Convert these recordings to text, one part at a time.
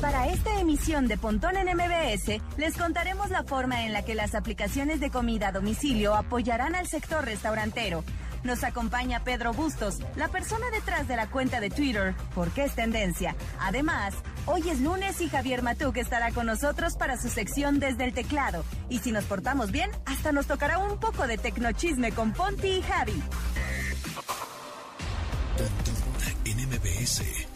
Para esta emisión de Pontón en MBS, les contaremos la forma en la que las aplicaciones de comida a domicilio apoyarán al sector restaurantero. Nos acompaña Pedro Bustos, la persona detrás de la cuenta de Twitter, porque es tendencia. Además, hoy es lunes y Javier Matuk estará con nosotros para su sección desde el teclado. Y si nos portamos bien, hasta nos tocará un poco de tecnochisme con Ponti y Javi. En MBS.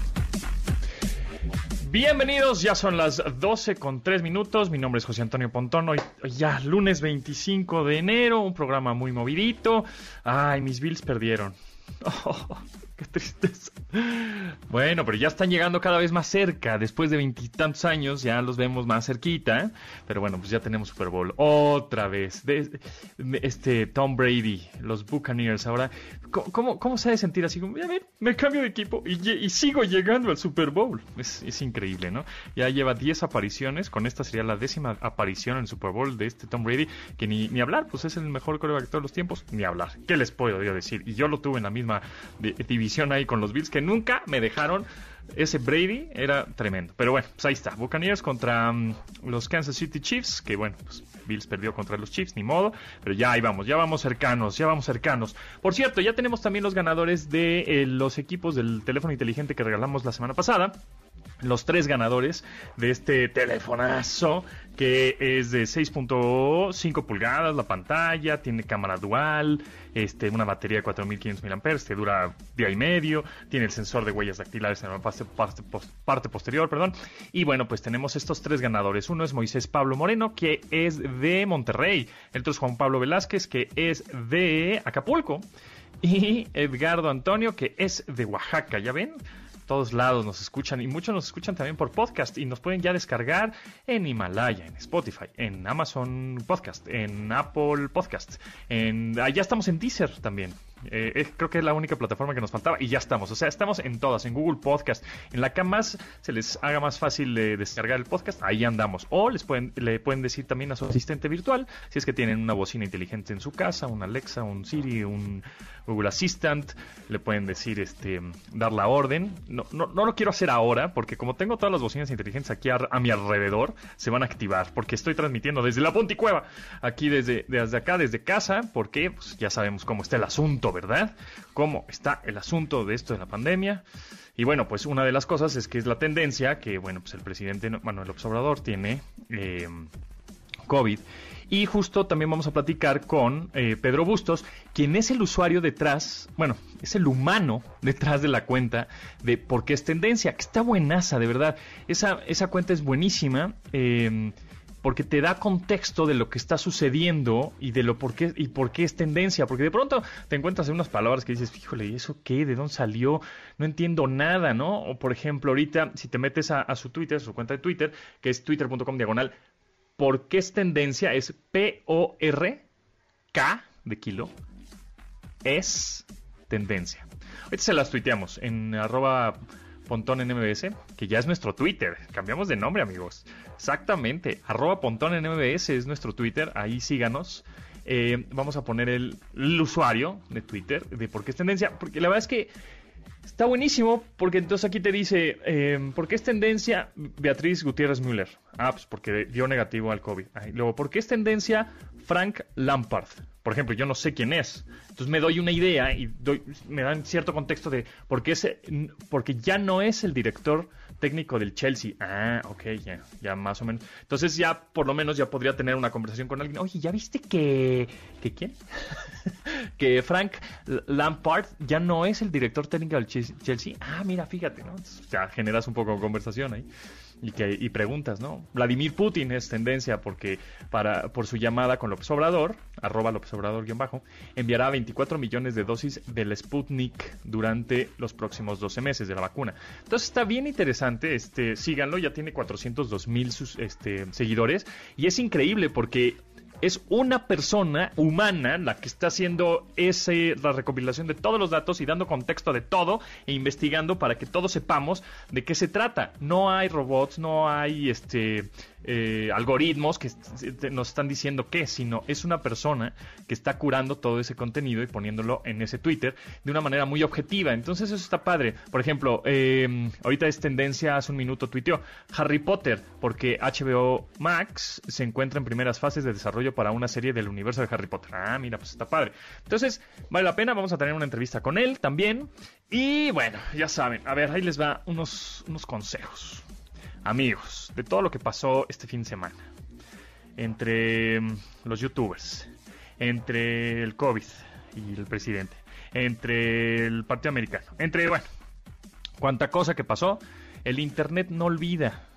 Bienvenidos, ya son las 12 con 3 minutos. Mi nombre es José Antonio Pontón. Hoy, ya lunes 25 de enero, un programa muy movidito. Ay, mis Bills perdieron. Oh, qué tristeza. Bueno, pero ya están llegando cada vez más cerca. Después de veintitantos años ya los vemos más cerquita. Pero bueno, pues ya tenemos Super Bowl otra vez. Este Tom Brady, los Buccaneers. Ahora, ¿cómo, cómo, se ha de sentir así? Como, a ver, me cambio de equipo y, sigo llegando al Super Bowl. Es, increíble, ¿no? Ya lleva 10 apariciones. Con esta sería la décima aparición en el Super Bowl de este Tom Brady. Que ni, ni hablar, pues es el mejor coreback de todos los tiempos. Ni hablar. ¿Qué les puedo yo decir? Y yo lo tuve en la misma de- ahí con los Bills que nunca me dejaron. Ese Brady era tremendo. Pero bueno, pues ahí está. Buccaneers contra mm, los Kansas City Chiefs. Que bueno, pues Bills perdió contra los Chiefs, ni modo. Pero ya ahí vamos, ya vamos cercanos, ya vamos cercanos. Por cierto, ya tenemos también los ganadores de eh, los equipos del teléfono inteligente que regalamos la semana pasada los tres ganadores de este telefonazo que es de 6.5 pulgadas la pantalla, tiene cámara dual, este, una batería de 4500 mAh, que dura día y medio, tiene el sensor de huellas dactilares en la parte, parte parte posterior, perdón. Y bueno, pues tenemos estos tres ganadores. Uno es Moisés Pablo Moreno, que es de Monterrey. El otro es Juan Pablo Velázquez, que es de Acapulco. Y Edgardo Antonio, que es de Oaxaca, ¿ya ven? Todos lados nos escuchan y muchos nos escuchan también por podcast y nos pueden ya descargar en Himalaya, en Spotify, en Amazon Podcast, en Apple Podcast, en ya estamos en Deezer también. Eh, eh, creo que es la única plataforma que nos faltaba y ya estamos. O sea, estamos en todas, en Google Podcast, en la que más se les haga más fácil de descargar el podcast, ahí andamos. O les pueden, le pueden decir también a su asistente virtual, si es que tienen una bocina inteligente en su casa, un Alexa, un Siri, un Google Assistant, le pueden decir, este, dar la orden. No, no, no lo quiero hacer ahora, porque como tengo todas las bocinas inteligentes aquí a, a mi alrededor, se van a activar, porque estoy transmitiendo desde la Ponticueva, aquí desde, desde acá, desde casa, porque pues, ya sabemos cómo está el asunto, ¿verdad? Cómo está el asunto de esto de la pandemia. Y bueno, pues una de las cosas es que es la tendencia que, bueno, pues el presidente Manuel Obrador tiene eh, COVID. Y justo también vamos a platicar con eh, Pedro Bustos, quien es el usuario detrás, bueno, es el humano detrás de la cuenta de por qué es tendencia, que está buenaza, de verdad. Esa, esa cuenta es buenísima. eh, porque te da contexto de lo que está sucediendo y de lo por qué y por qué es tendencia, porque de pronto te encuentras en unas palabras que dices, "Híjole, ¿y eso qué? ¿De dónde salió? No entiendo nada, ¿no?" O por ejemplo, ahorita si te metes a, su Twitter, a su cuenta de Twitter, que es twitter.com diagonal, ¿por qué es tendencia? Es P O R K de kilo es tendencia. Ahorita se las tuiteamos en arroba Pontón en MBS, que ya es nuestro Twitter. Cambiamos de nombre, amigos. Exactamente. Arroba Pontón en MBS es nuestro Twitter. Ahí síganos. Eh, vamos a poner el, usuario de Twitter de por qué es tendencia. Porque la verdad es que está buenísimo. Porque entonces aquí te dice, eh, ¿por qué es tendencia Beatriz Gutiérrez Müller? Ah, pues porque dio negativo al COVID. Luego, ¿por qué es tendencia Frank Lampard? Por ejemplo, yo no sé quién es. Entonces me doy una idea y doy, me dan cierto contexto de por qué ese, porque ya no es el director técnico del Chelsea. Ah, ok, ya, ya más o menos. Entonces ya por lo menos ya podría tener una conversación con alguien. Oye, ¿ya viste que... ¿Que quién? que Frank Lampard ya no es el director técnico del Chelsea. Ah, mira, fíjate, ¿no? Ya generas un poco de conversación ahí. Y, que, y preguntas, ¿no? Vladimir Putin es tendencia porque para, por su llamada con López Obrador, arroba López Obrador guion bajo, enviará 24 millones de dosis del Sputnik durante los próximos 12 meses de la vacuna. Entonces está bien interesante, este, síganlo, ya tiene 402 mil este, seguidores y es increíble porque es una persona humana la que está haciendo ese, la recopilación de todos los datos y dando contexto de todo e investigando para que todos sepamos de qué se trata. No hay robots, no hay este eh, algoritmos que nos están diciendo qué, sino es una persona que está curando todo ese contenido y poniéndolo en ese Twitter de una manera muy objetiva. Entonces eso está padre. Por ejemplo, eh, ahorita es tendencia, hace un minuto tuiteó Harry Potter, porque HBO Max se encuentra en primeras fases de desarrollo para una serie del universo de Harry Potter. Ah, mira, pues está padre. Entonces, vale la pena, vamos a tener una entrevista con él también. Y bueno, ya saben, a ver, ahí les va unos, unos consejos amigos, de todo lo que pasó este fin de semana, entre mm, los youtubers, entre el COVID y el presidente, entre el Partido Americano, entre, bueno, cuánta cosa que pasó, el Internet no olvida.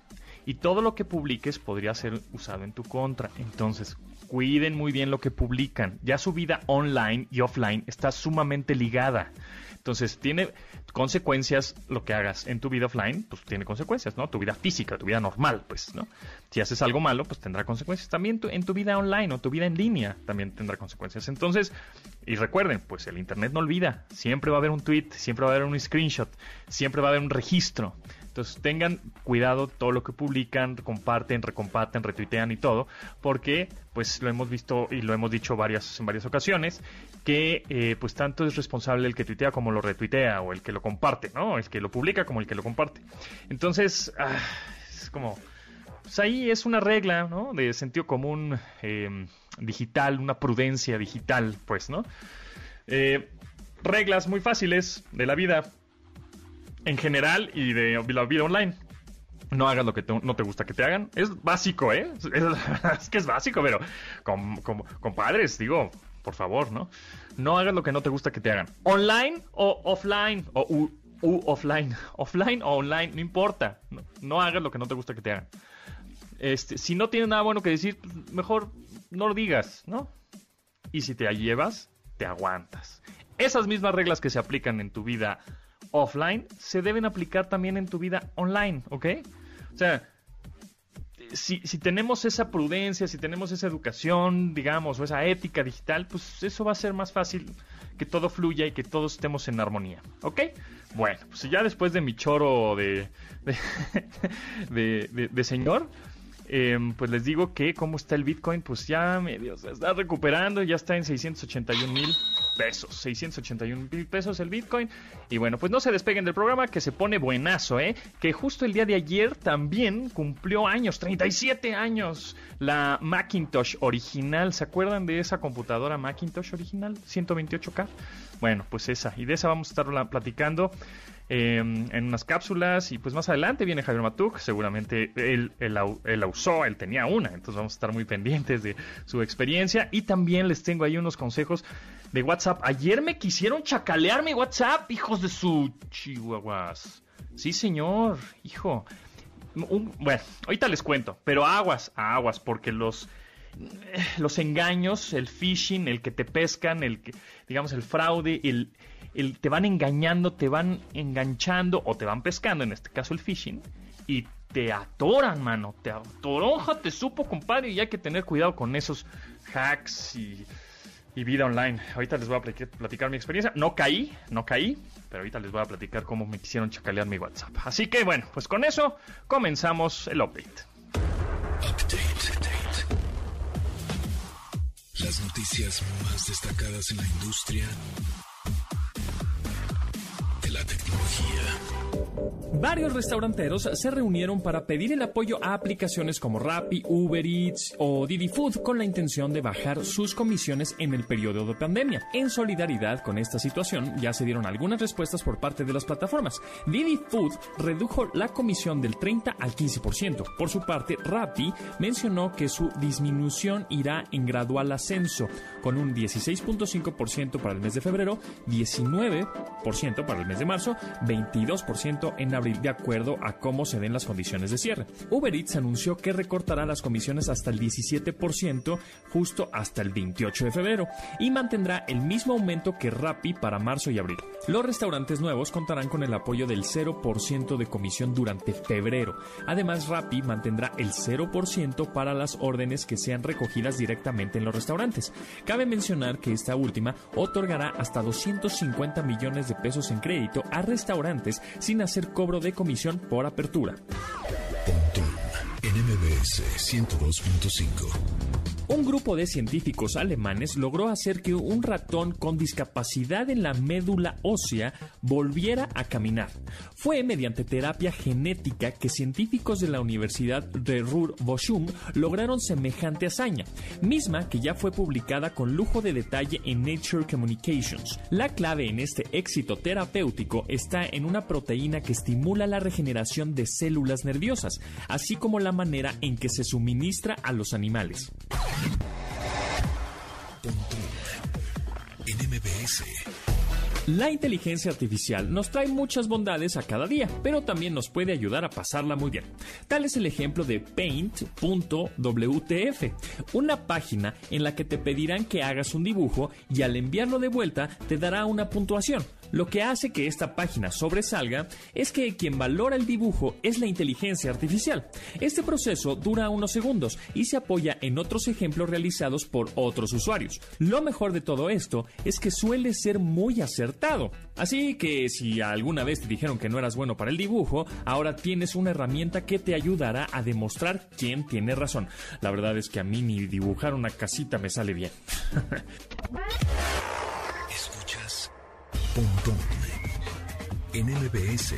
Y todo lo que publiques podría ser usado en tu contra. Entonces, cuiden muy bien lo que publican. Ya su vida online y offline está sumamente ligada. Entonces, tiene consecuencias lo que hagas en tu vida offline, pues tiene consecuencias, ¿no? Tu vida física, tu vida normal, pues, ¿no? Si haces algo malo, pues tendrá consecuencias. También en tu vida online o tu vida en línea también tendrá consecuencias. Entonces, y recuerden, pues el Internet no olvida. Siempre va a haber un tweet, siempre va a haber un screenshot, siempre va a haber un registro. Entonces tengan cuidado todo lo que publican, comparten, recomparten, retuitean y todo, porque pues lo hemos visto y lo hemos dicho varias en varias ocasiones que eh, pues tanto es responsable el que tuitea como lo retuitea o el que lo comparte, ¿no? El que lo publica como el que lo comparte. Entonces ah, es como pues ahí es una regla, ¿no? De sentido común eh, digital, una prudencia digital, pues, ¿no? Eh, reglas muy fáciles de la vida en general y de la vida online. No hagas lo que no te gusta que te hagan. Es básico, ¿eh? Es, que es básico, pero con, compadres, digo, por favor, ¿no? No hagas lo que no te gusta que te hagan. Online o offline, o u, offline. Offline o online, no importa. No, hagas lo que no te gusta que te hagan. Este, si no tienes nada bueno que decir, mejor no lo digas, ¿no? Y si te llevas, te aguantas. Esas mismas reglas que se aplican en tu vida offline se deben aplicar también en tu vida online, ¿ok? O sea, si, tenemos esa prudencia, si tenemos esa educación, digamos, o esa ética digital, pues eso va a ser más fácil que todo fluya y que todos estemos en armonía, ¿ok? Bueno, pues ya después de mi choro de, de, de señor, Em, pues les digo que cómo está el Bitcoin, pues ya medio se está recuperando, ya está en 681 mil pesos, 681 mil pesos el Bitcoin. Y bueno, pues no se despeguen del programa que se pone buenazo, ¿eh? Que justo el día de ayer también cumplió años, 37 años, la Macintosh original. ¿Se acuerdan de esa computadora Macintosh original? 128K. Bueno, pues esa, y de esa vamos a estar platicando. Em, en unas cápsulas y pues más adelante viene Javier Matuk, seguramente él, él, la usó, él tenía una, entonces vamos a estar muy pendientes de su experiencia y también les tengo ahí unos consejos de WhatsApp. Ayer me quisieron chacalear mi WhatsApp, hijos de su chihuahuas. Sí, señor, hijo. bueno, ahorita les cuento, pero aguas, aguas, porque los los engaños, el phishing, el que te pescan, el que, digamos, el fraude, el, te van engañando, te van enganchando o te van pescando, en este caso el phishing, y te atoran, mano, te atoronja, te supo, compadre, y hay que tener cuidado con esos hacks y, vida online. Ahorita les voy a platicar, mi experiencia. No caí, no caí, pero ahorita les voy a platicar cómo me quisieron chacalear mi WhatsApp. Así que bueno, pues con eso comenzamos el update. Update. Las noticias más destacadas en la industria hier Varios restauranteros se reunieron para pedir el apoyo a aplicaciones como Rappi, Uber Eats o Didi Food con la intención de bajar sus comisiones en el periodo de pandemia. En solidaridad con esta situación, ya se dieron algunas respuestas por parte de las plataformas. Didi Food redujo la comisión del 30 al 15%. Por su parte, Rappi mencionó que su disminución irá en gradual ascenso, con un 16.5% para el mes de febrero, 19% para el mes de marzo, 22% en abril de acuerdo a cómo se den las condiciones de cierre. Uber Eats anunció que recortará las comisiones hasta el 17% justo hasta el 28 de febrero y mantendrá el mismo aumento que Rappi para marzo y abril. Los restaurantes nuevos contarán con el apoyo del 0% de comisión durante febrero. Además, Rappi mantendrá el 0% para las órdenes que sean recogidas directamente en los restaurantes. Cabe mencionar que esta última otorgará hasta 250 millones de pesos en crédito a restaurantes sin hacer cobro de comisión por apertura. NMBS 102.5 un grupo de científicos alemanes logró hacer que un ratón con discapacidad en la médula ósea volviera a caminar. Fue mediante terapia genética que científicos de la Universidad de Ruhr-Bochum lograron semejante hazaña, misma que ya fue publicada con lujo de detalle en Nature Communications. La clave en este éxito terapéutico está en una proteína que estimula la regeneración de células nerviosas, así como la manera en que se suministra a los animales. La inteligencia artificial nos trae muchas bondades a cada día, pero también nos puede ayudar a pasarla muy bien. Tal es el ejemplo de paint.wtf, una página en la que te pedirán que hagas un dibujo y al enviarlo de vuelta te dará una puntuación. Lo que hace que esta página sobresalga es que quien valora el dibujo es la inteligencia artificial. Este proceso dura unos segundos y se apoya en otros ejemplos realizados por otros usuarios. Lo mejor de todo esto es que suele ser muy acertado. Así que si alguna vez te dijeron que no eras bueno para el dibujo, ahora tienes una herramienta que te ayudará a demostrar quién tiene razón. La verdad es que a mí ni dibujar una casita me sale bien. Pontón en MBS.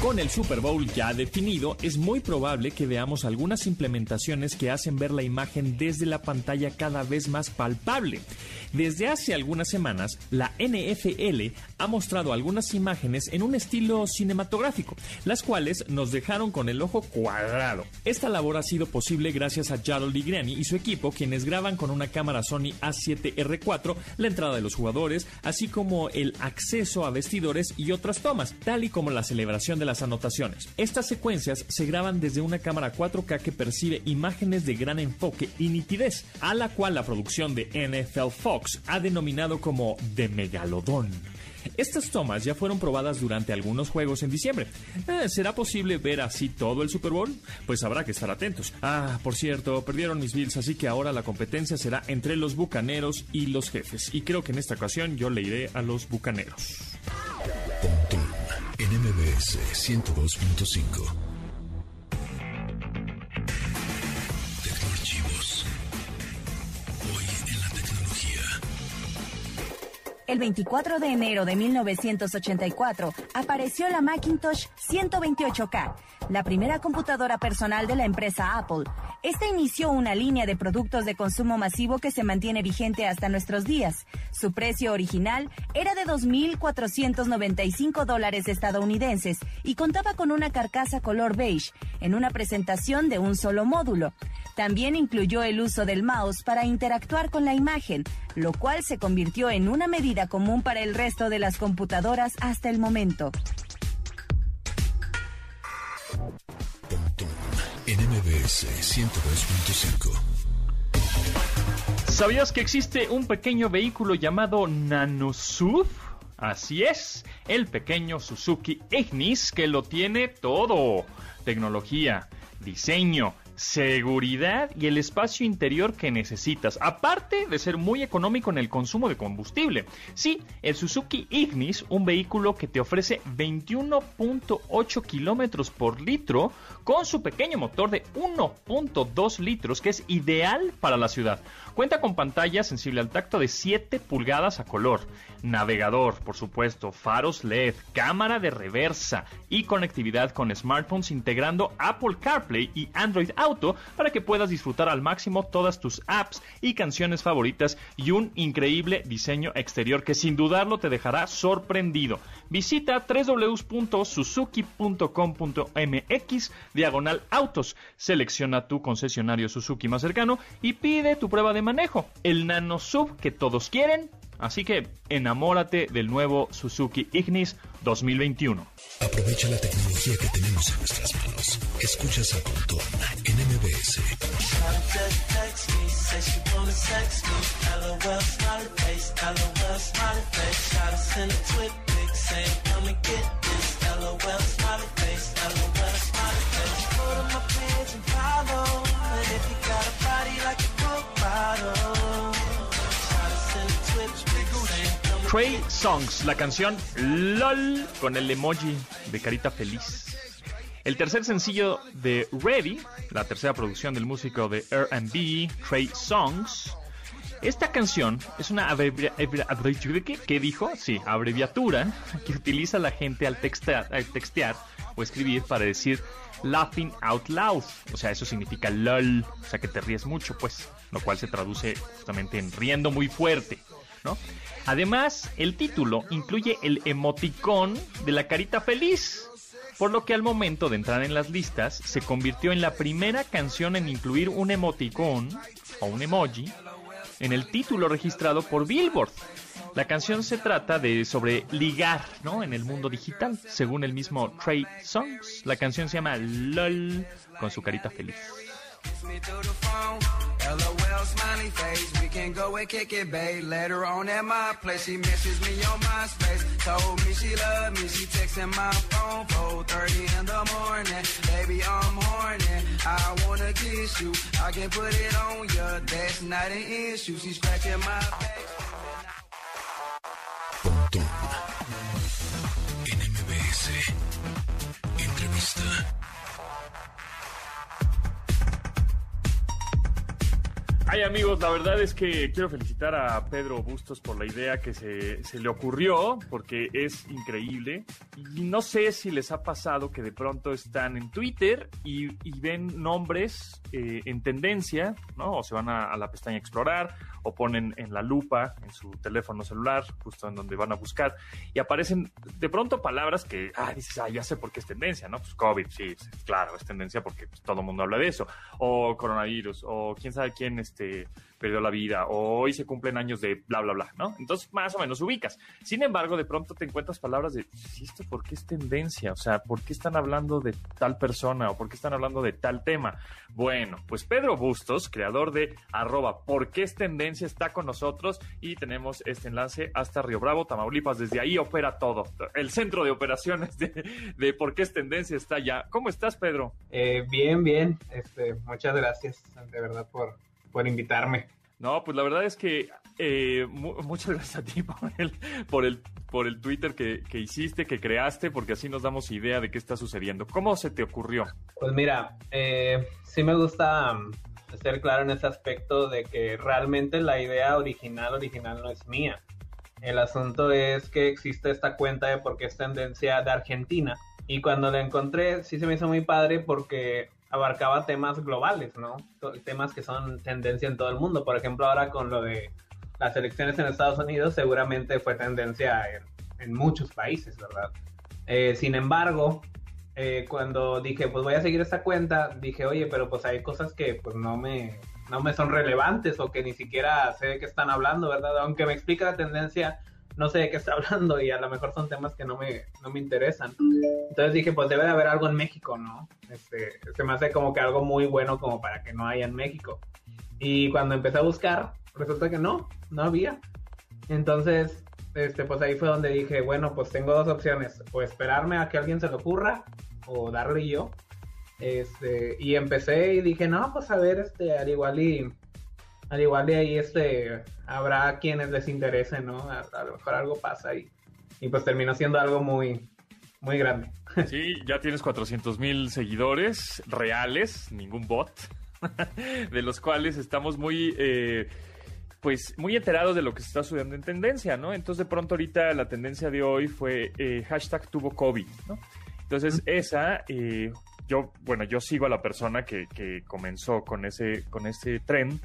Con el Super Bowl ya definido, es muy probable que veamos algunas implementaciones que hacen ver la imagen desde la pantalla cada vez más palpable. Desde hace algunas semanas, la NFL ha mostrado algunas imágenes en un estilo cinematográfico, las cuales nos dejaron con el ojo cuadrado. Esta labor ha sido posible gracias a Jarol Digrani y su equipo, quienes graban con una cámara Sony A7R4 la entrada de los jugadores, así como el acceso a vestidores y otras tomas, tal y como la celebración de las anotaciones. Estas secuencias se graban desde una cámara 4K que percibe imágenes de gran enfoque y nitidez, a la cual la producción de NFL Fox ha denominado como de megalodón. Estas tomas ya fueron probadas durante algunos juegos en diciembre. Eh, ¿Será posible ver así todo el Super Bowl? Pues habrá que estar atentos. Ah, por cierto, perdieron mis Bills, así que ahora la competencia será entre los Bucaneros y los jefes. Y creo que en esta ocasión yo le iré a los Bucaneros. En MBS 102.5. El 24 de enero de 1984 apareció la Macintosh 128K, la primera computadora personal de la empresa Apple. Esta inició una línea de productos de consumo masivo que se mantiene vigente hasta nuestros días. Su precio original era de 2.495 dólares estadounidenses y contaba con una carcasa color beige en una presentación de un solo módulo. También incluyó el uso del mouse para interactuar con la imagen, lo cual se convirtió en una medida común para el resto de las computadoras hasta el momento. NMBS 102.5 ¿Sabías que existe un pequeño vehículo llamado NanoSUV? Así es, el pequeño Suzuki Ignis que lo tiene todo. Tecnología, diseño, seguridad y el espacio interior que necesitas, aparte de ser muy económico en el consumo de combustible. Sí, el Suzuki Ignis, un vehículo que te ofrece 21.8 kilómetros por litro con su pequeño motor de 1.2 litros que es ideal para la ciudad. Cuenta con pantalla sensible al tacto de 7 pulgadas a color, navegador, por supuesto, faros LED, cámara de reversa y conectividad con smartphones integrando Apple CarPlay y Android Auto para que puedas disfrutar al máximo todas tus apps y canciones favoritas y un increíble diseño exterior que sin dudarlo te dejará sorprendido. Visita www.suzuki.com.mx diagonal autos, selecciona tu concesionario Suzuki más cercano y pide tu prueba de manejo. El nano sub que todos quieren Así que enamórate del nuevo Suzuki Ignis 2021. Aprovecha la tecnología que tenemos en nuestras manos. Escuchas a Pontón en MBS. Trey Songs, la canción LOL con el emoji de carita feliz. El tercer sencillo de Ready, la tercera producción del músico de R&B, Trey Songs. Esta canción es una abreviatura, ¿qué dijo? Sí, abreviatura que utiliza la gente al textear, al textear o escribir para decir laughing out loud. O sea, eso significa LOL, o sea que te ríes mucho, pues, lo cual se traduce justamente en riendo muy fuerte, Además, el título incluye el emoticón de la carita feliz, por lo que al momento de entrar en las listas se convirtió en la primera canción en incluir un emoticón o un emoji en el título registrado por Billboard. La canción se trata de sobre ligar, ¿no? En el mundo digital, según el mismo Trey Songs. La canción se llama LOL con su carita feliz. LOL smiley face. We can go and kick it, babe. Later on at my place, she misses me on my space. Told me she love me. She texting my phone 4:30 in the morning. Baby, I'm horny. I wanna kiss you. I can put it on you. That's not an issue. She's scratching my back. Ay amigos, la verdad es que quiero felicitar a Pedro Bustos por la idea que se, se, le ocurrió, porque es increíble. Y no sé si les ha pasado que de pronto están en Twitter y, ven nombres eh, en tendencia, ¿no? O se van a, a, la pestaña Explorar o ponen en la lupa en su teléfono celular, justo en donde van a buscar, y aparecen de pronto palabras que, ah, dices, ah, ya sé por qué es tendencia, ¿no? Pues COVID, sí, claro, es tendencia porque pues, todo el mundo habla de eso. O coronavirus, o quién sabe quién, este, este, perdió la vida, o hoy se cumplen años de bla, bla, bla, ¿no? Entonces, más o menos ubicas. Sin embargo, de pronto te encuentras palabras de, ¿y esto por qué es tendencia? O sea, ¿por qué están hablando de tal persona o por qué están hablando de tal tema? Bueno, pues Pedro Bustos, creador de arroba, ¿por qué es tendencia? Está con nosotros y tenemos este enlace hasta Río Bravo, Tamaulipas. Desde ahí opera todo. El centro de operaciones de, por qué es tendencia está ya. ¿Cómo estás, Pedro? Eh, bien, bien. Este, muchas gracias, de verdad, por, por invitarme. No, pues la verdad es que eh, muchas gracias a ti por el, por el, por el Twitter que, que, hiciste, que creaste, porque así nos damos idea de qué está sucediendo. ¿Cómo se te ocurrió? Pues mira, eh, sí me gusta um, ser claro en ese aspecto de que realmente la idea original, original no es mía. El asunto es que existe esta cuenta de porque es tendencia de Argentina. Y cuando la encontré, sí se me hizo muy padre porque abarcaba temas globales, ¿no? Temas que son tendencia en todo el mundo. Por ejemplo, ahora con lo de las elecciones en Estados Unidos, seguramente fue tendencia en, muchos países, ¿verdad? Eh, sin embargo, eh, cuando dije, pues voy a seguir esta cuenta, dije, oye, pero pues hay cosas que pues no me, no me son relevantes o que ni siquiera sé de qué están hablando, ¿verdad? Aunque me explica la tendencia, no sé de qué está hablando y a lo mejor son temas que no me, no me interesan. Entonces dije, pues debe de haber algo en México, ¿no? Este, se me hace como que algo muy bueno como para que no haya en México. Y cuando empecé a buscar, resulta que no, no había. Entonces, este, pues ahí fue donde dije, bueno, pues tengo dos opciones, o esperarme a que alguien se le ocurra, o darle yo. Este, y empecé y dije, no, pues a ver, este, al igual y al igual de ahí este habrá quienes les interese, ¿no? A, lo mejor algo pasa y, y pues terminó siendo algo muy, muy grande. Sí, ya tienes 400 mil seguidores reales, ningún bot, de los cuales estamos muy... Eh, pues muy enterados de lo que se está sucediendo en tendencia, ¿no? Entonces de pronto ahorita la tendencia de hoy fue eh, hashtag tuvo COVID, ¿no? Entonces esa, eh, yo, bueno, yo sigo a la persona que, que comenzó con ese, con ese trend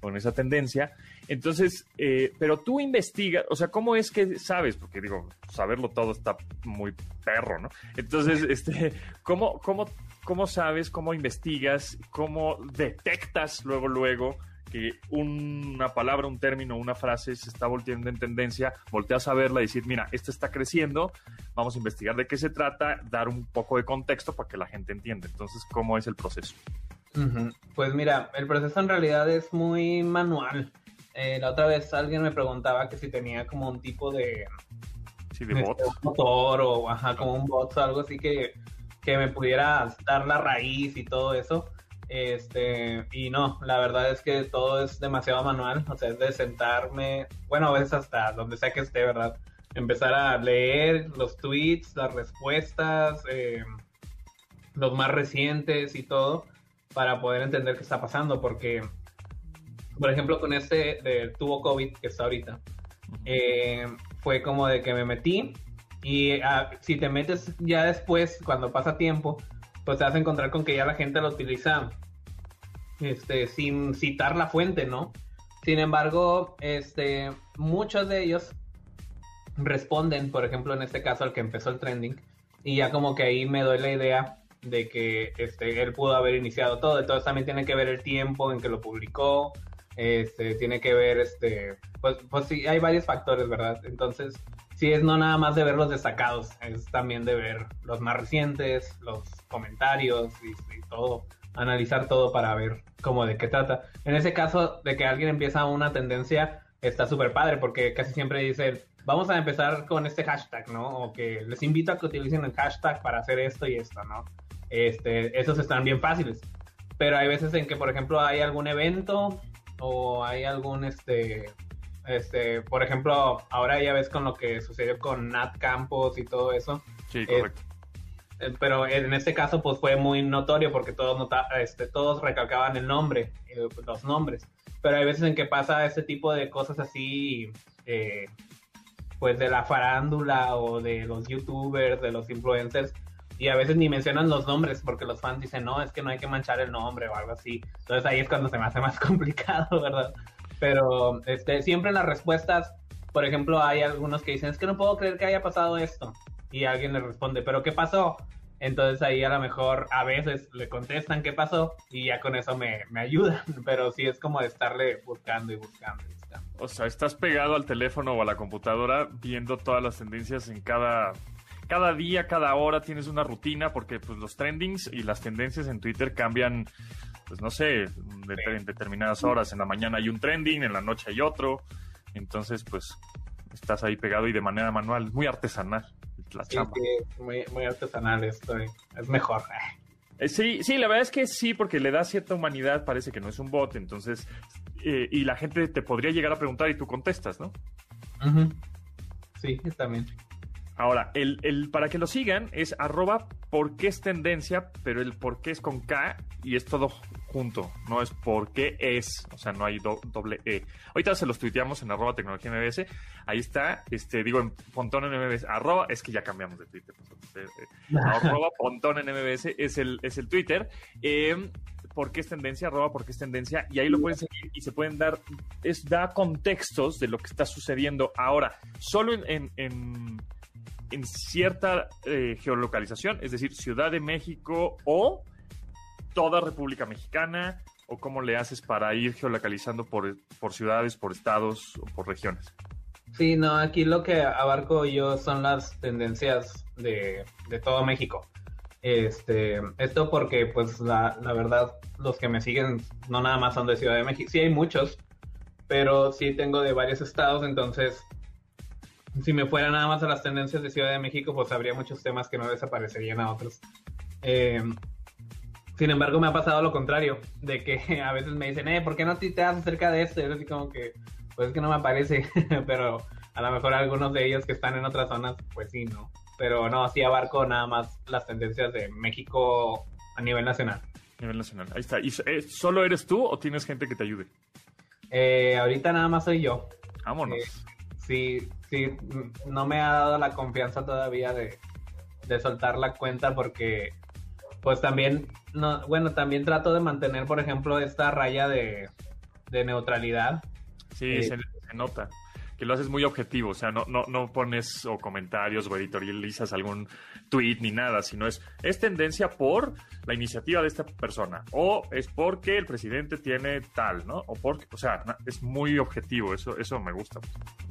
con esa tendencia. Entonces, eh, pero tú investigas, o sea, ¿cómo es que sabes? Porque digo, saberlo todo está muy perro, ¿no? Entonces, este, ¿cómo, cómo, cómo sabes, cómo investigas, cómo detectas luego, luego que una palabra, un término, una frase se está volteando en tendencia, volteas a verla y decir, mira, esto está creciendo, vamos a investigar de qué se trata, dar un poco de contexto para que la gente entienda. Entonces, ¿cómo es el proceso? Pues mira, el proceso en realidad es muy manual. Eh, la otra vez alguien me preguntaba que si tenía como un tipo de, sí, de este, motor o ajá, como un bot o algo así que, que me pudiera dar la raíz y todo eso. Este, y no, la verdad es que todo es demasiado manual, o sea, es de sentarme, bueno, a veces hasta donde sea que esté, ¿verdad? Empezar a leer los tweets, las respuestas, eh, los más recientes y todo, para poder entender qué está pasando, porque, por ejemplo, con este de tubo COVID que está ahorita, eh, fue como de que me metí y ah, si te metes ya después, cuando pasa tiempo, pues te vas a encontrar con que ya la gente lo utiliza este, sin citar la fuente, ¿no? Sin embargo, este, muchos de ellos responden, por ejemplo, en este caso al que empezó el trending, y ya como que ahí me doy la idea de que este, él pudo haber iniciado todo. Entonces también tiene que ver el tiempo en que lo publicó, este, tiene que ver, este, pues, pues sí, hay varios factores, ¿verdad? Entonces, sí es no nada más de ver los destacados, es también de ver los más recientes, los comentarios y, todo, analizar todo para ver cómo de qué trata. En ese caso de que alguien empieza una tendencia, está súper padre porque casi siempre dicen, vamos a empezar con este hashtag, ¿no? O que les invito a que utilicen el hashtag para hacer esto y esto, ¿no? Este, esos están bien fáciles. Pero hay veces en que, por ejemplo, hay algún evento o hay algún, este, este, por ejemplo, ahora ya ves con lo que sucedió con Nat Campos y todo eso. Sí, correcto. Eh, pero en este caso, pues fue muy notorio porque todos, nota, este, todos recalcaban el nombre, eh, los nombres. Pero hay veces en que pasa este tipo de cosas así, eh, pues de la farándula o de los youtubers, de los influencers, y a veces ni mencionan los nombres porque los fans dicen, no, es que no hay que manchar el nombre o algo así. Entonces ahí es cuando se me hace más complicado, ¿verdad? Pero este, siempre en las respuestas, por ejemplo, hay algunos que dicen, es que no puedo creer que haya pasado esto. Y alguien le responde, ¿pero qué pasó? Entonces ahí a lo mejor a veces le contestan qué pasó y ya con eso me, me ayudan. Pero sí es como de estarle buscando y buscando y buscando. O sea, estás pegado al teléfono o a la computadora viendo todas las tendencias en cada cada día, cada hora tienes una rutina porque pues los trendings y las tendencias en Twitter cambian pues no sé, en determinadas horas. En la mañana hay un trending, en la noche hay otro. Entonces, pues, estás ahí pegado y de manera manual. muy artesanal la sí, muy, muy artesanal esto. Es mejor. Eh, sí, sí, la verdad es que sí, porque le da cierta humanidad, parece que no es un bot, entonces, eh, y la gente te podría llegar a preguntar y tú contestas, ¿no? Sí, también. Ahora, el, el, para que lo sigan es arroba porque es tendencia, pero el por qué es con K y es todo junto, no es por qué es, o sea, no hay doble E. Ahorita se los tuiteamos en arroba tecnología MBS, ahí está, este, digo en Pontón en MBS, arroba, es que ya cambiamos de Twitter, pues, eh, eh, arroba Pontón en MBS es el, es el Twitter. Eh, por qué es tendencia, arroba por qué es tendencia, y ahí lo pueden seguir y se pueden dar, es da contextos de lo que está sucediendo ahora, solo en en cierta eh, geolocalización, es decir, Ciudad de México o toda República Mexicana, o cómo le haces para ir geolocalizando por, por ciudades, por estados o por regiones? Sí, no, aquí lo que abarco yo son las tendencias de, de todo México. Este, esto porque, pues, la, la, verdad, los que me siguen no nada más son de Ciudad de México. Sí hay muchos, pero sí tengo de varios estados, entonces si me fuera nada más a las tendencias de Ciudad de México, pues habría muchos temas que no desaparecerían a otros. Eh, sin embargo, me ha pasado lo contrario, de que a veces me dicen, eh, ¿por qué no te das acerca de esto? Y yo así como que, pues es que no me aparece, pero a lo mejor algunos de ellos que están en otras zonas, pues sí, ¿no? Pero no, sí abarco nada más las tendencias de México a nivel nacional. A nivel nacional, ahí está. ¿Y eh, solo eres tú o tienes gente que te ayude? Eh, ahorita nada más soy yo. Vámonos. sí, sí, no me ha dado la confianza todavía de, soltar la cuenta porque pues también, no, bueno, también trato de mantener, por ejemplo, esta raya de, neutralidad. Sí, eh, se, nota. Que lo haces muy objetivo, o sea, no, no, no pones o comentarios o editorializas algún tweet ni nada, sino es, es tendencia por la iniciativa de esta persona, o es porque el presidente tiene tal, ¿no? O porque, o sea, es muy objetivo, eso, eso me gusta,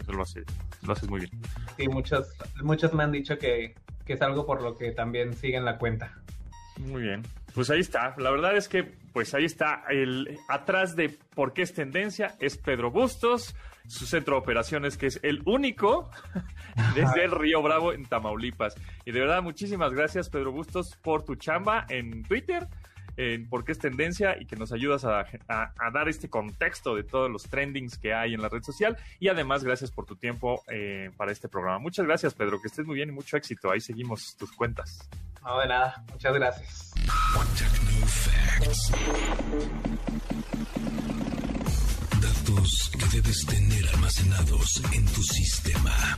eso lo, hace, lo haces muy bien. Sí, muchos, muchos me han dicho que, que es algo por lo que también siguen la cuenta. Muy bien. Pues ahí está. La verdad es que, pues ahí está. El, atrás de por qué es tendencia es Pedro Bustos, su centro de operaciones, que es el único desde el Río Bravo en Tamaulipas. Y de verdad, muchísimas gracias, Pedro Bustos, por tu chamba en Twitter, en por qué es tendencia y que nos ayudas a, dar este contexto de todos los trendings que hay en la red social. Y además, gracias por tu tiempo eh, para este programa. Muchas gracias, Pedro, que estés muy bien y mucho éxito. Ahí seguimos tus cuentas. No, de nada. Muchas gracias. Datos que debes tener almacenados en tu sistema.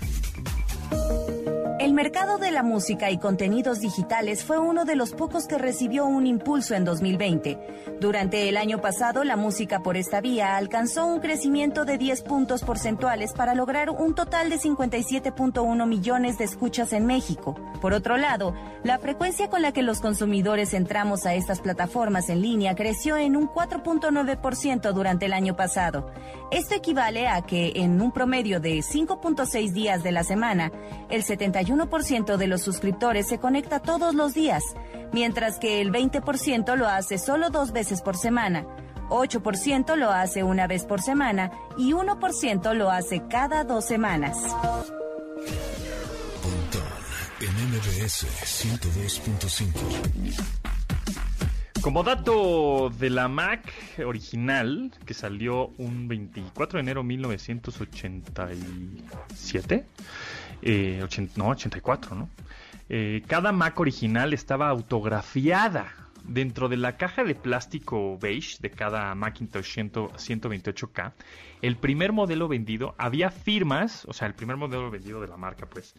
El mercado de la música y contenidos digitales fue uno de los pocos que recibió un impulso en 2020. Durante el año pasado, la música por esta vía alcanzó un crecimiento de 10 puntos porcentuales para lograr un total de 57.1 millones de escuchas en México. Por otro lado, la frecuencia con la que los consumidores entramos a estas plataformas en línea creció en un 4.9% durante el año pasado. Esto equivale a que en un promedio de 5.6 días de la semana, el 71 1% de los suscriptores se conecta todos los días, mientras que el 20% lo hace solo dos veces por semana, 8% lo hace una vez por semana y 1% lo hace cada dos semanas. Como dato de la Mac original, que salió un 24 de enero de 1987, eh, no, 84, ¿no? Eh, cada Mac original estaba autografiada dentro de la caja de plástico beige de cada Macintosh 128K. El primer modelo vendido había firmas, o sea, el primer modelo vendido de la marca, pues,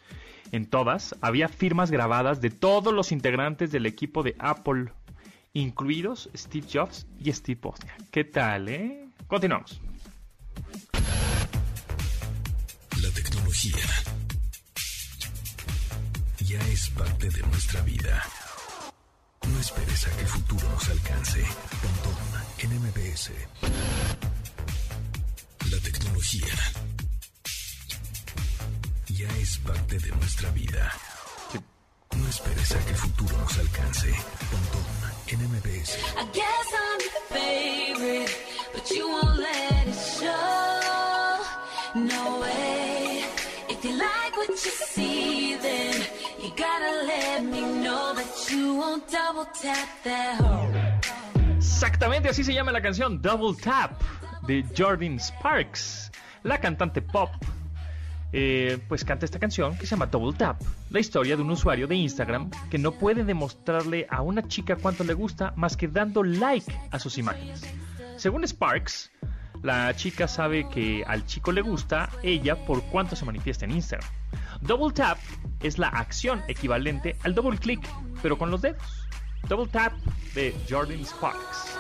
en todas, había firmas grabadas de todos los integrantes del equipo de Apple, incluidos Steve Jobs y Steve Wozniak. ¿Qué tal, eh? Continuamos. La tecnología ya es parte de nuestra vida. No esperes a que el futuro nos alcance. Pontón en MBS. La tecnología ya es parte de nuestra vida. No esperes a que el futuro nos alcance. Pontón en MBS. I guess I'm your favorite, but you won't let it show. No way. If you like what you see, Exactamente así se llama la canción Double Tap de Jordan Sparks. La cantante pop eh, pues canta esta canción que se llama Double Tap, la historia de un usuario de Instagram que no puede demostrarle a una chica cuánto le gusta más que dando like a sus imágenes. Según Sparks, la chica sabe que al chico le gusta ella por cuánto se manifiesta en Instagram. Double tap es la acción equivalente al double click, pero con los dedos. Double tap de Jordan Sparks.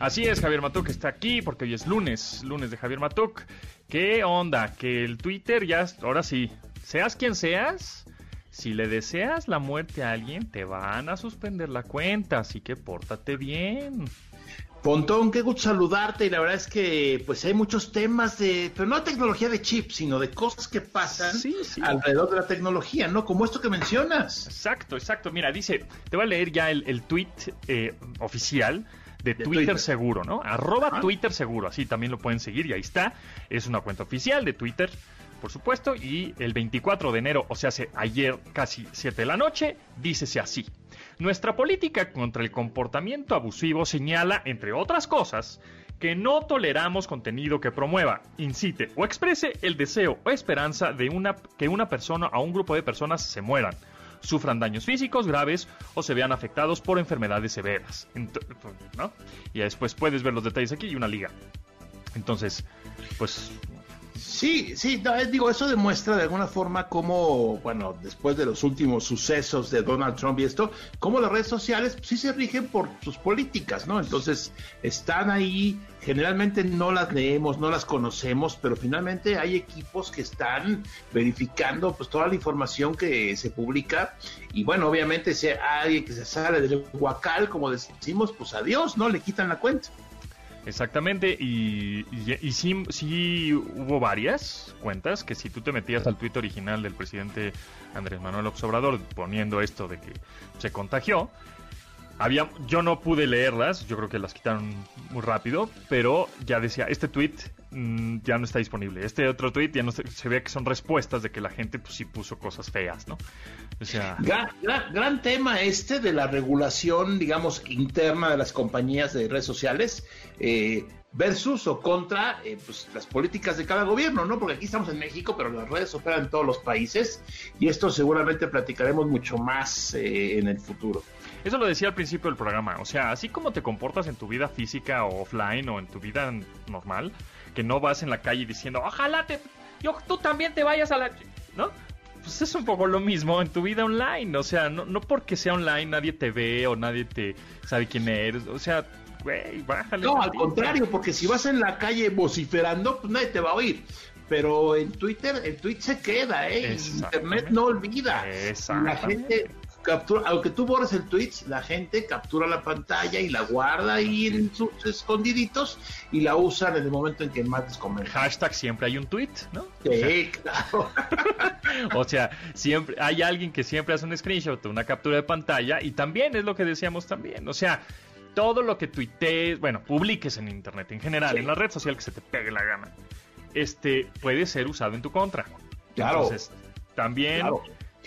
Así es, Javier Matuk está aquí porque hoy es lunes, lunes de Javier Matuk. ¿Qué onda? Que el Twitter ya, ahora sí, seas quien seas, si le deseas la muerte a alguien, te van a suspender la cuenta, así que pórtate bien. Pontón, qué gusto saludarte y la verdad es que pues hay muchos temas de, pero no de tecnología de chips, sino de cosas que pasan alrededor de la tecnología, ¿no? Como esto que mencionas. Exacto, exacto. Mira, dice, te voy a leer ya el, el tweet eh, oficial de, Twitter, seguro, ¿no? Arroba Twitter seguro, así también lo pueden seguir y ahí está. Es una cuenta oficial de Twitter, por supuesto, y el 24 de enero, o sea, hace ayer casi 7 de la noche, dícese así. Nuestra política contra el comportamiento abusivo señala, entre otras cosas, que no toleramos contenido que promueva, incite o exprese el deseo o esperanza de una, que una persona o un grupo de personas se mueran, sufran daños físicos graves o se vean afectados por enfermedades severas. ¿no? Y después puedes ver los detalles aquí y una liga. Entonces, pues Sí, sí, eh, digo, eso demuestra de alguna forma cómo, bueno, después de los últimos sucesos de Donald Trump y esto, cómo las redes sociales sí se rigen por sus políticas, ¿no? Entonces, están ahí, generalmente no las leemos, no las conocemos, pero finalmente hay equipos que están verificando pues toda la información que se publica y bueno, obviamente si hay alguien que se sale del huacal, como decimos, pues adiós, ¿no? Le quitan la cuenta. Exactamente, y, y, sí, hubo varias cuentas que si tú te metías al tuit original del presidente Andrés Manuel Obrador poniendo esto de que se contagió, había, yo no pude leerlas, yo creo que las quitaron muy rápido, pero ya decía, este tweet mm, ya no está disponible. Este otro tweet ya no se, ve que son respuestas de que la gente pues sí puso cosas feas, ¿no? O sea... Gran, gran, tema este de la regulación, digamos, interna de las compañías de redes sociales. Eh, versus o contra eh, pues, las políticas de cada gobierno, ¿no? Porque aquí estamos en México, pero las redes operan en todos los países y esto seguramente platicaremos mucho más eh, en el futuro. Eso lo decía al principio del programa, o sea, así como te comportas en tu vida física o offline o en tu vida normal, que no vas en la calle diciendo, ojalá te, yo, tú también te vayas a la... ¿No? Pues es un poco lo mismo en tu vida online, o sea, no, no porque sea online nadie te ve o nadie te sabe quién eres, o sea, güey, bájale. No, al contrario, porque si vas en la calle vociferando, pues nadie te va a oír. Pero en Twitter, el tweet se queda, ¿eh? Internet no olvida. La gente captura, aunque tú borres el tweet, la gente captura la pantalla y la guarda ahí en sus escondiditos y la usan en el momento en que más les. Hashtag siempre hay un tweet, ¿no? Sí, claro. o sea, siempre hay alguien que siempre hace un screenshot, una captura de pantalla y también es lo que decíamos también. O sea, todo lo que tuitees, bueno, publiques en internet en general, en la red social que se te pegue la gana, este puede ser usado en tu contra. Claro. Entonces, también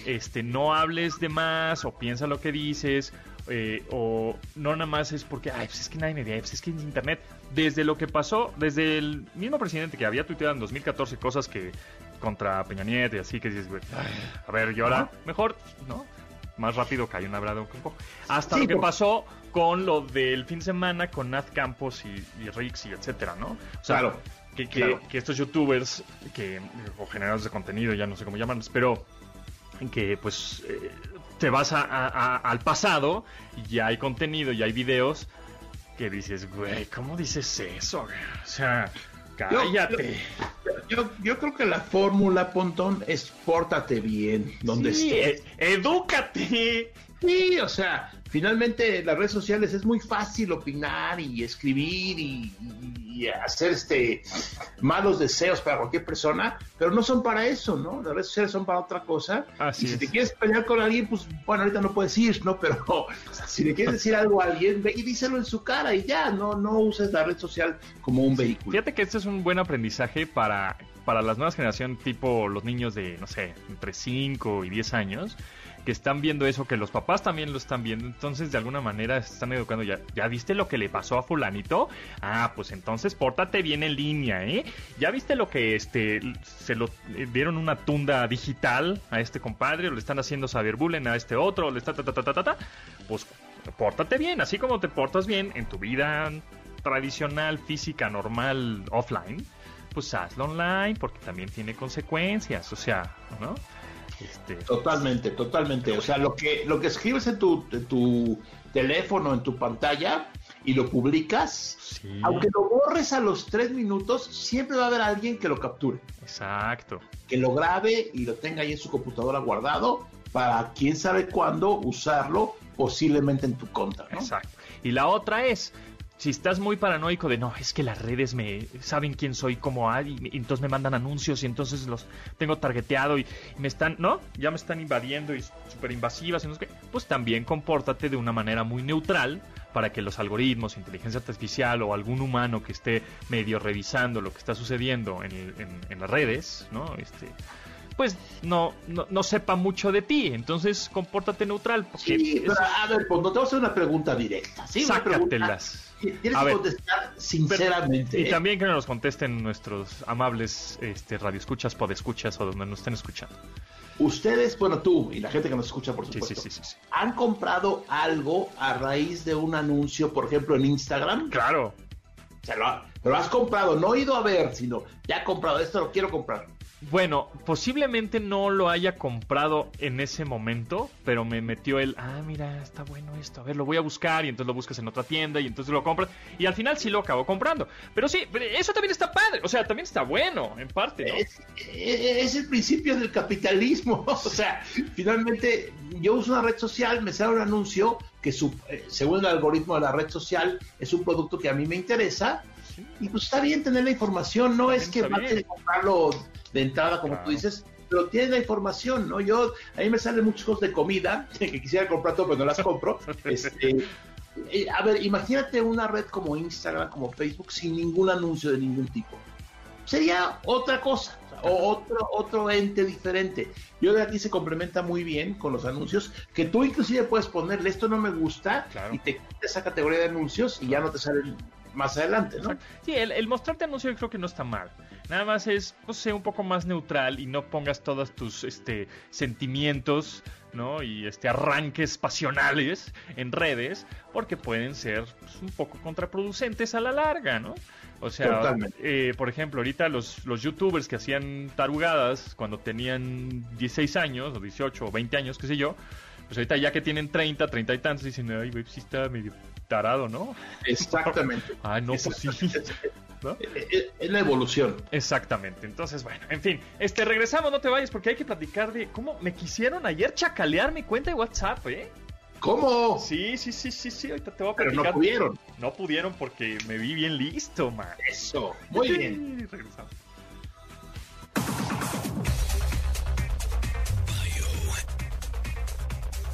este, no hables de más o piensa lo que dices. Eh, o no nada más es porque, ay, pues es que nadie me ve, pues es que en internet, desde lo que pasó, desde el mismo presidente que había tuiteado en 2014 cosas que contra Peña Nieto y así, que dices, a ver, y ahora, mejor, ¿no? Más rápido que hay un poco. Hasta lo que pasó con lo del fin de semana con Nat Campos y, y Rix y etcétera, ¿no? O sea, claro, que, que, que, estos youtubers, que, o generadores de contenido, ya no sé cómo llamarlos, pero que pues eh, te vas al pasado y hay contenido, y hay videos que dices, güey, ¿cómo dices eso? O sea, cállate. Yo, yo, creo que la fórmula, Pontón, es pórtate bien donde sí, estés. E, edúcate. Sí, o sea, finalmente las redes sociales es muy fácil opinar y escribir y, hacer este malos deseos para cualquier persona, pero no son para eso, ¿no? Las redes sociales son para otra cosa. y si te quieres pelear con alguien, pues bueno, ahorita no puedes ir, ¿no? Pero si le quieres decir algo a alguien, ve y díselo en su cara y ya, no, no uses la red social como un vehículo. Fíjate que este es un buen aprendizaje para, para las nuevas generaciones, tipo los niños de, no sé, entre 5 y 10 años que están viendo eso, que los papás también lo están viendo, entonces de alguna manera están educando ya. ¿Ya viste lo que le pasó a fulanito? Ah, pues entonces pórtate bien en línea, ¿eh? ¿Ya viste lo que este se lo dieron una tunda digital a este compadre o le están haciendo saber bullying a este otro, o le está ta ta ta ta? Pues pórtate bien, así como te portas bien en tu vida tradicional, física, normal, offline, pues hazlo online porque también tiene consecuencias, o sea, ¿no? Este, totalmente, totalmente. O sea, lo que, lo que escribes en tu, tu teléfono, en tu pantalla, y lo publicas, aunque lo borres a los tres minutos, siempre va a haber alguien que lo capture. Exacto. Que lo grabe y lo tenga ahí en su computadora guardado para quién sabe cuándo usarlo posiblemente en tu contra. Exacto. Y la otra es, si estás muy paranoico de no, es que las redes me saben quién soy como Adi, y, entonces me mandan anuncios y entonces los tengo targeteado y, me están, ¿no? Ya me están invadiendo y súper invasivas y no sé qué. Pues también compórtate de una manera muy neutral para que los algoritmos, inteligencia artificial o algún humano que esté medio revisando lo que está sucediendo en, en las redes, ¿no? Este, pues no, no, sepa mucho de ti. Entonces, compórtate neutral. sí, pero, a ver, no te voy a hacer una pregunta directa. ¿sí? Sácatelas. Tienes que contestar sinceramente. y ¿eh? también que nos contesten nuestros amables este, radioescuchas, podescuchas o donde nos estén escuchando. Ustedes, bueno, tú y la gente que nos escucha, por supuesto, sí, sí, sí, ¿han comprado algo a raíz de un anuncio, por ejemplo, en Instagram? Claro. Lo, lo has comprado, no he ido a ver, sino ya he comprado esto, lo quiero comprar. Bueno, posiblemente no lo haya comprado en ese momento, pero me metió el, ah, mira, está bueno esto, a ver, lo voy a buscar y entonces lo buscas en otra tienda y entonces lo compras y al final sí lo acabo comprando. Pero sí, eso también está padre, o sea, también está bueno, en parte. ¿no? Es, el principio del capitalismo, o sea, finalmente yo uso una red social, me sale un anuncio que su, eh, según el algoritmo de la red social es un producto que a mí me interesa. Y pues está bien tener la información, no es que vaya a comprarlo de entrada, como tú dices, pero tienes la información, ¿no? Yo, a mí me salen muchos cosas de comida que quisiera comprar todo, pero no las compro. Este, eh, a ver, imagínate una red como Instagram, como Facebook, sin ningún anuncio de ningún tipo. Sería otra cosa, o otro, otro ente diferente. Yo de aquí se complementa muy bien con los anuncios, que tú inclusive puedes ponerle esto no me gusta y te quita esa categoría de anuncios y ya no te salen más adelante, ¿no? Sí, el, mostrarte anuncio yo creo que no está mal. Nada más es, pues, sé un poco más neutral y no pongas todos tus este, sentimientos, ¿no? Y este, arranques pasionales en redes, porque pueden ser pues, un poco contraproducentes a la larga, ¿no? O sea, eh, por ejemplo, ahorita los, los youtubers que hacían tarugadas cuando tenían 16 años, o 18, o 20 años, qué sé yo, pues ahorita ya que tienen 30, 30 y tantos, dicen, ay, güey, pues sí está medio tarado, ¿no? Exactamente. Ay, no, pues sí. Es la evolución. Exactamente. Entonces, bueno, en fin. Este, regresamos, no te vayas, porque hay que platicar de cómo me quisieron ayer chacalear mi cuenta de WhatsApp, ¿eh? ¿Cómo? Sí, sí, sí, sí, sí. Ahorita te voy a platicar. Pero no pudieron. No pudieron porque me vi bien listo, man. Eso. Muy bien. Regresamos.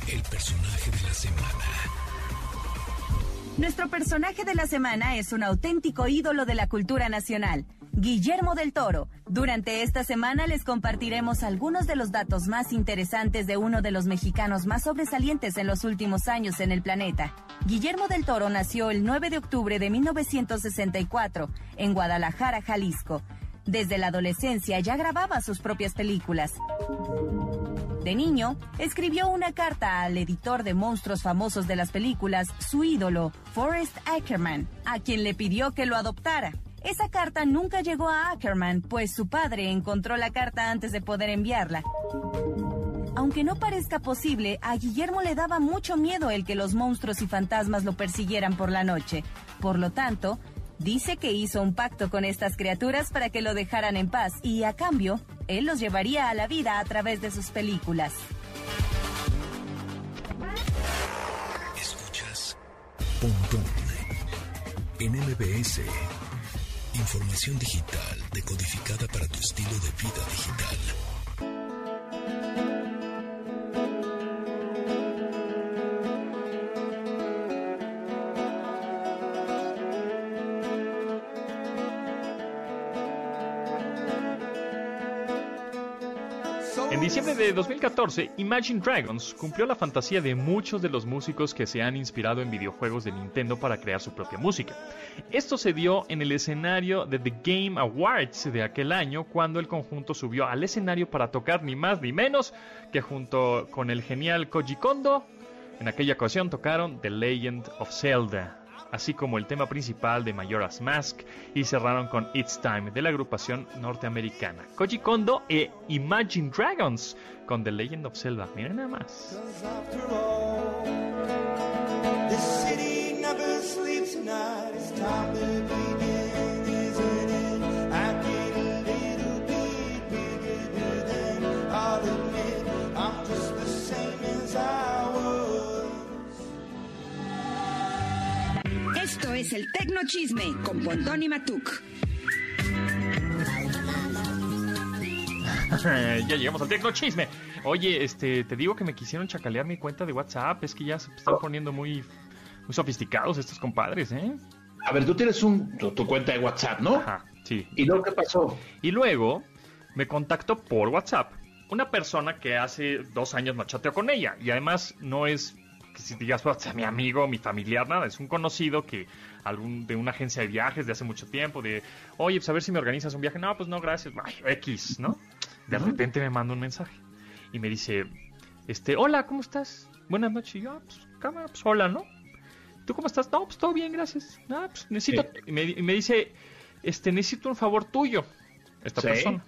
el personaje de la semana. Nuestro personaje de la semana es un auténtico ídolo de la cultura nacional, Guillermo del Toro. Durante esta semana les compartiremos algunos de los datos más interesantes de uno de los mexicanos más sobresalientes en los últimos años en el planeta. Guillermo del Toro nació el 9 de octubre de 1964 en Guadalajara, Jalisco. Desde la adolescencia ya grababa sus propias películas. De niño, escribió una carta al editor de monstruos famosos de las películas, su ídolo, Forrest Ackerman, a quien le pidió que lo adoptara. Esa carta nunca llegó a Ackerman, pues su padre encontró la carta antes de poder enviarla. Aunque no parezca posible, a Guillermo le daba mucho miedo el que los monstruos y fantasmas lo persiguieran por la noche. Por lo tanto, Dice que hizo un pacto con estas criaturas para que lo dejaran en paz y a cambio, él los llevaría a la vida a través de sus películas. Escuchas Pontón en MBS. Información digital decodificada para tu estilo de vida digital. Diciembre de 2014, Imagine Dragons cumplió la fantasía de muchos de los músicos que se han inspirado en videojuegos de Nintendo para crear su propia música. Esto se dio en el escenario de The Game Awards de aquel año, cuando el conjunto subió al escenario para tocar ni más ni menos que junto con el genial Koji Kondo, en aquella ocasión tocaron The Legend of Zelda así como el tema principal de Majora's Mask, y cerraron con It's Time de la agrupación norteamericana. Koji Kondo e Imagine Dragons con The Legend of Zelda. Miren nada más. Es el Tecno Chisme con Pontón y Matuk. ya llegamos al Tecno Chisme. Oye, este, te digo que me quisieron chacalear mi cuenta de WhatsApp. Es que ya se están poniendo muy, muy sofisticados estos compadres, ¿eh? A ver, tú tienes un, tu, cuenta de WhatsApp, ¿no? Ajá, sí. ¿Y luego qué pasó? Y luego me contactó por WhatsApp una persona que hace dos años no chateó con ella. Y además no es que si digas, pues, sea mi amigo, mi familiar, nada. Es un conocido que algún de una agencia de viajes de hace mucho tiempo, de, oye, pues a ver si me organizas un viaje. No, pues no, gracias. X, ¿no? De repente me manda un mensaje y me dice, este, hola, ¿cómo estás? Buenas noches. Y yo, ah, pues, cámara, pues hola, ¿no? ¿Tú cómo estás? No, pues todo bien, gracias. Ah, pues necesito. Y, me, me, dice, este, necesito un favor tuyo. Esta persona.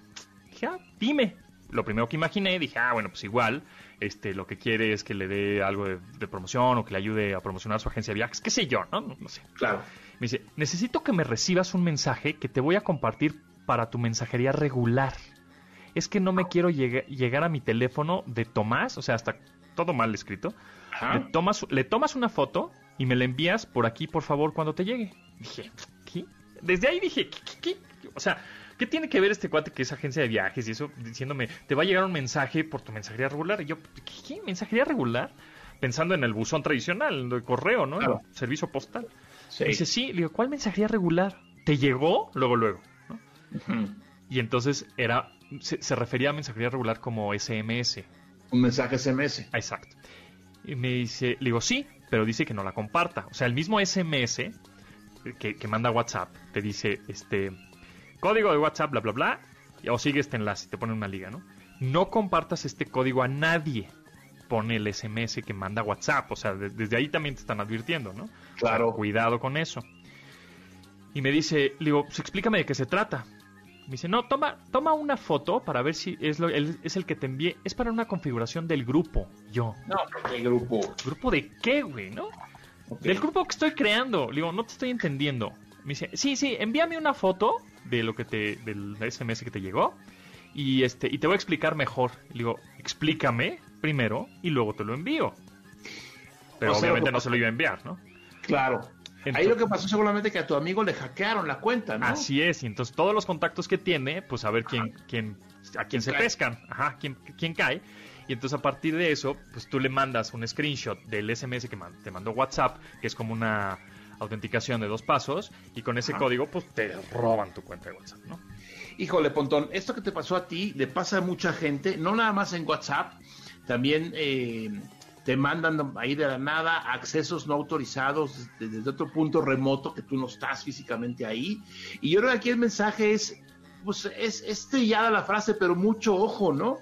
Dije, ah, dime. Lo primero que imaginé, dije, ah, bueno, pues igual, este, lo que quiere es que le dé algo de, promoción o que le ayude a promocionar su agencia de viajes, qué sé yo, ¿no? No, sé. Claro. Me dice, necesito que me recibas un mensaje que te voy a compartir para tu mensajería regular. Es que no me quiero llegar a mi teléfono de Tomás, o sea, hasta todo mal escrito. Le tomas, le tomas una foto y me la envías por aquí, por favor, cuando te llegue. Dije, ¿qué? Desde ahí dije, ¿qué? O sea, ¿qué tiene que ver este cuate que es agencia de viajes y eso diciéndome, te va a llegar un mensaje por tu mensajería regular? Y yo, ¿qué? ¿Mensajería regular? Pensando en el buzón tradicional, el correo, ¿no? El servicio postal. dice, sí, le digo, ¿cuál mensajería regular? ¿Te llegó? Luego, luego. Y entonces era, se, refería a mensajería regular como SMS. Un mensaje SMS. Exacto. Y me dice, le digo, sí, pero dice que no la comparta. O sea, el mismo SMS que, que manda WhatsApp te dice, este, código de WhatsApp, bla, bla, bla, o sigue este enlace, te pone una liga, ¿no? No compartas este código a nadie. Pone el SMS que manda WhatsApp, o sea, desde ahí también te están advirtiendo, ¿no? Claro. cuidado con eso. Y me dice, le digo, pues explícame de qué se trata. Me dice, no, toma, toma una foto para ver si es, lo, el, es el que te envié. Es para una configuración del grupo. Yo. No, ¿qué grupo? ¿Grupo de qué, güey? ¿No? Del grupo que estoy creando. Le digo, no te estoy entendiendo. Me dice, sí, sí, envíame una foto de lo que te, del SMS que te llegó y este, y te voy a explicar mejor. Le digo, explícame primero y luego te lo envío. Pero obviamente no se lo iba a enviar, ¿no? Claro. Ahí lo que pasó seguramente que a tu amigo le hackearon la cuenta, ¿no? Así es, y entonces todos los contactos que tiene, pues a ver quién, quién, a quién se pescan, ajá, quién, quién cae. Y entonces a partir de eso, pues tú le mandas un screenshot del SMS que te mandó WhatsApp, que es como una autenticación de dos pasos y con ese código pues te roban tu cuenta de WhatsApp, ¿no? Híjole, Pontón, esto que te pasó a ti le pasa a mucha gente, no nada más en WhatsApp, también eh, te mandan ahí de la nada accesos no autorizados desde, otro punto remoto que tú no estás físicamente ahí. Y yo creo que aquí el mensaje es, pues es, es trillada la frase, pero mucho ojo, ¿no?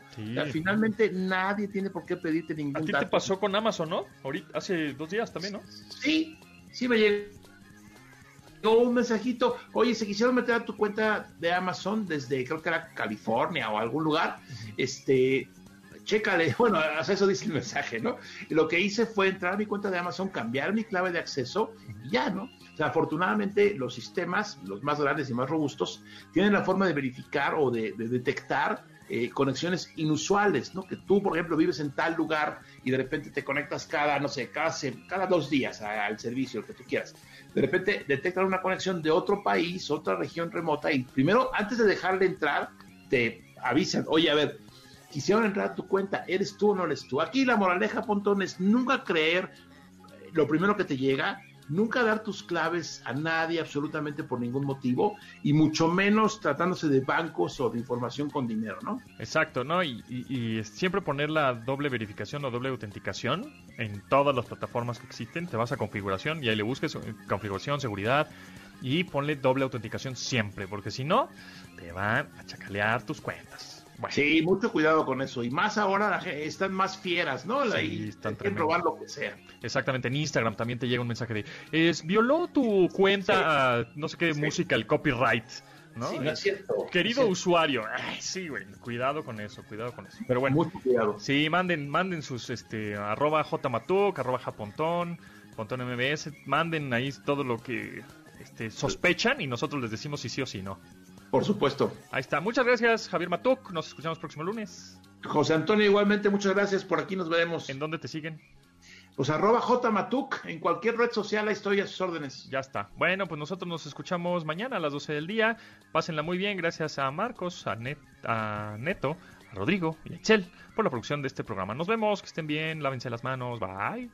finalmente nadie tiene por qué pedirte ningún A ti te pasó con Amazon, ¿no? Ahorita, hace dos días también, ¿no? Sí, sí me llegó un mensajito, oye, se quisieron meter a tu cuenta de Amazon desde, creo que era California o algún lugar, este, chécale, bueno, eso dice el mensaje, ¿no? Y lo que hice fue entrar a mi cuenta de Amazon, cambiar mi clave de acceso y ya, ¿no? O sea, afortunadamente los sistemas, los más grandes y más robustos, tienen la forma de verificar o de, detectar eh, conexiones inusuales, ¿no? Que tú, por ejemplo, vives en tal lugar y de repente te conectas cada, no sé, cada, cada dos días al servicio, que tú quieras. De repente detectan una conexión de otro país, otra región remota y primero, antes de dejarle entrar, te avisan, oye, a ver, quisieron entrar a tu cuenta, ¿eres tú o no eres tú? Aquí la moraleja, Pontón, es nunca creer lo primero que te llega nunca dar tus claves a nadie absolutamente por ningún motivo y mucho menos tratándose de bancos o de información con dinero, ¿no? Exacto, ¿no? Y, siempre poner la doble verificación o doble autenticación en todas las plataformas que existen. Te vas a configuración y ahí le busques eh, configuración, seguridad y ponle doble autenticación siempre, porque si no, te van a chacalear tus cuentas. Sí, mucho cuidado con eso. Y más ahora están más fieras, ¿no? Sí, están robar lo que sea. Exactamente. En Instagram también te llega un mensaje de: es, violó tu cuenta, no sé qué música, el copyright. ¿no? Sí, es cierto. Querido usuario, sí, güey, cuidado con eso, cuidado con eso. Pero bueno, Mucho cuidado. sí, manden, manden sus, este, arroba jmatuk, arroba japontón, pontón mbs, manden ahí todo lo que este, sospechan y nosotros les decimos si sí o si no. Por supuesto. Ahí está. Muchas gracias, Javier Matuk. Nos escuchamos próximo lunes. José Antonio, igualmente, muchas gracias. Por aquí nos veremos. ¿En dónde te siguen? Pues arroba jmatuk, en cualquier red social ahí estoy a sus órdenes. Ya está. Bueno, pues nosotros nos escuchamos mañana a las 12 del día. Pásenla muy bien, gracias a Marcos, a, a Neto, a Rodrigo y a Chel por la producción de este programa. Nos vemos, que estén bien, lávense las manos, bye.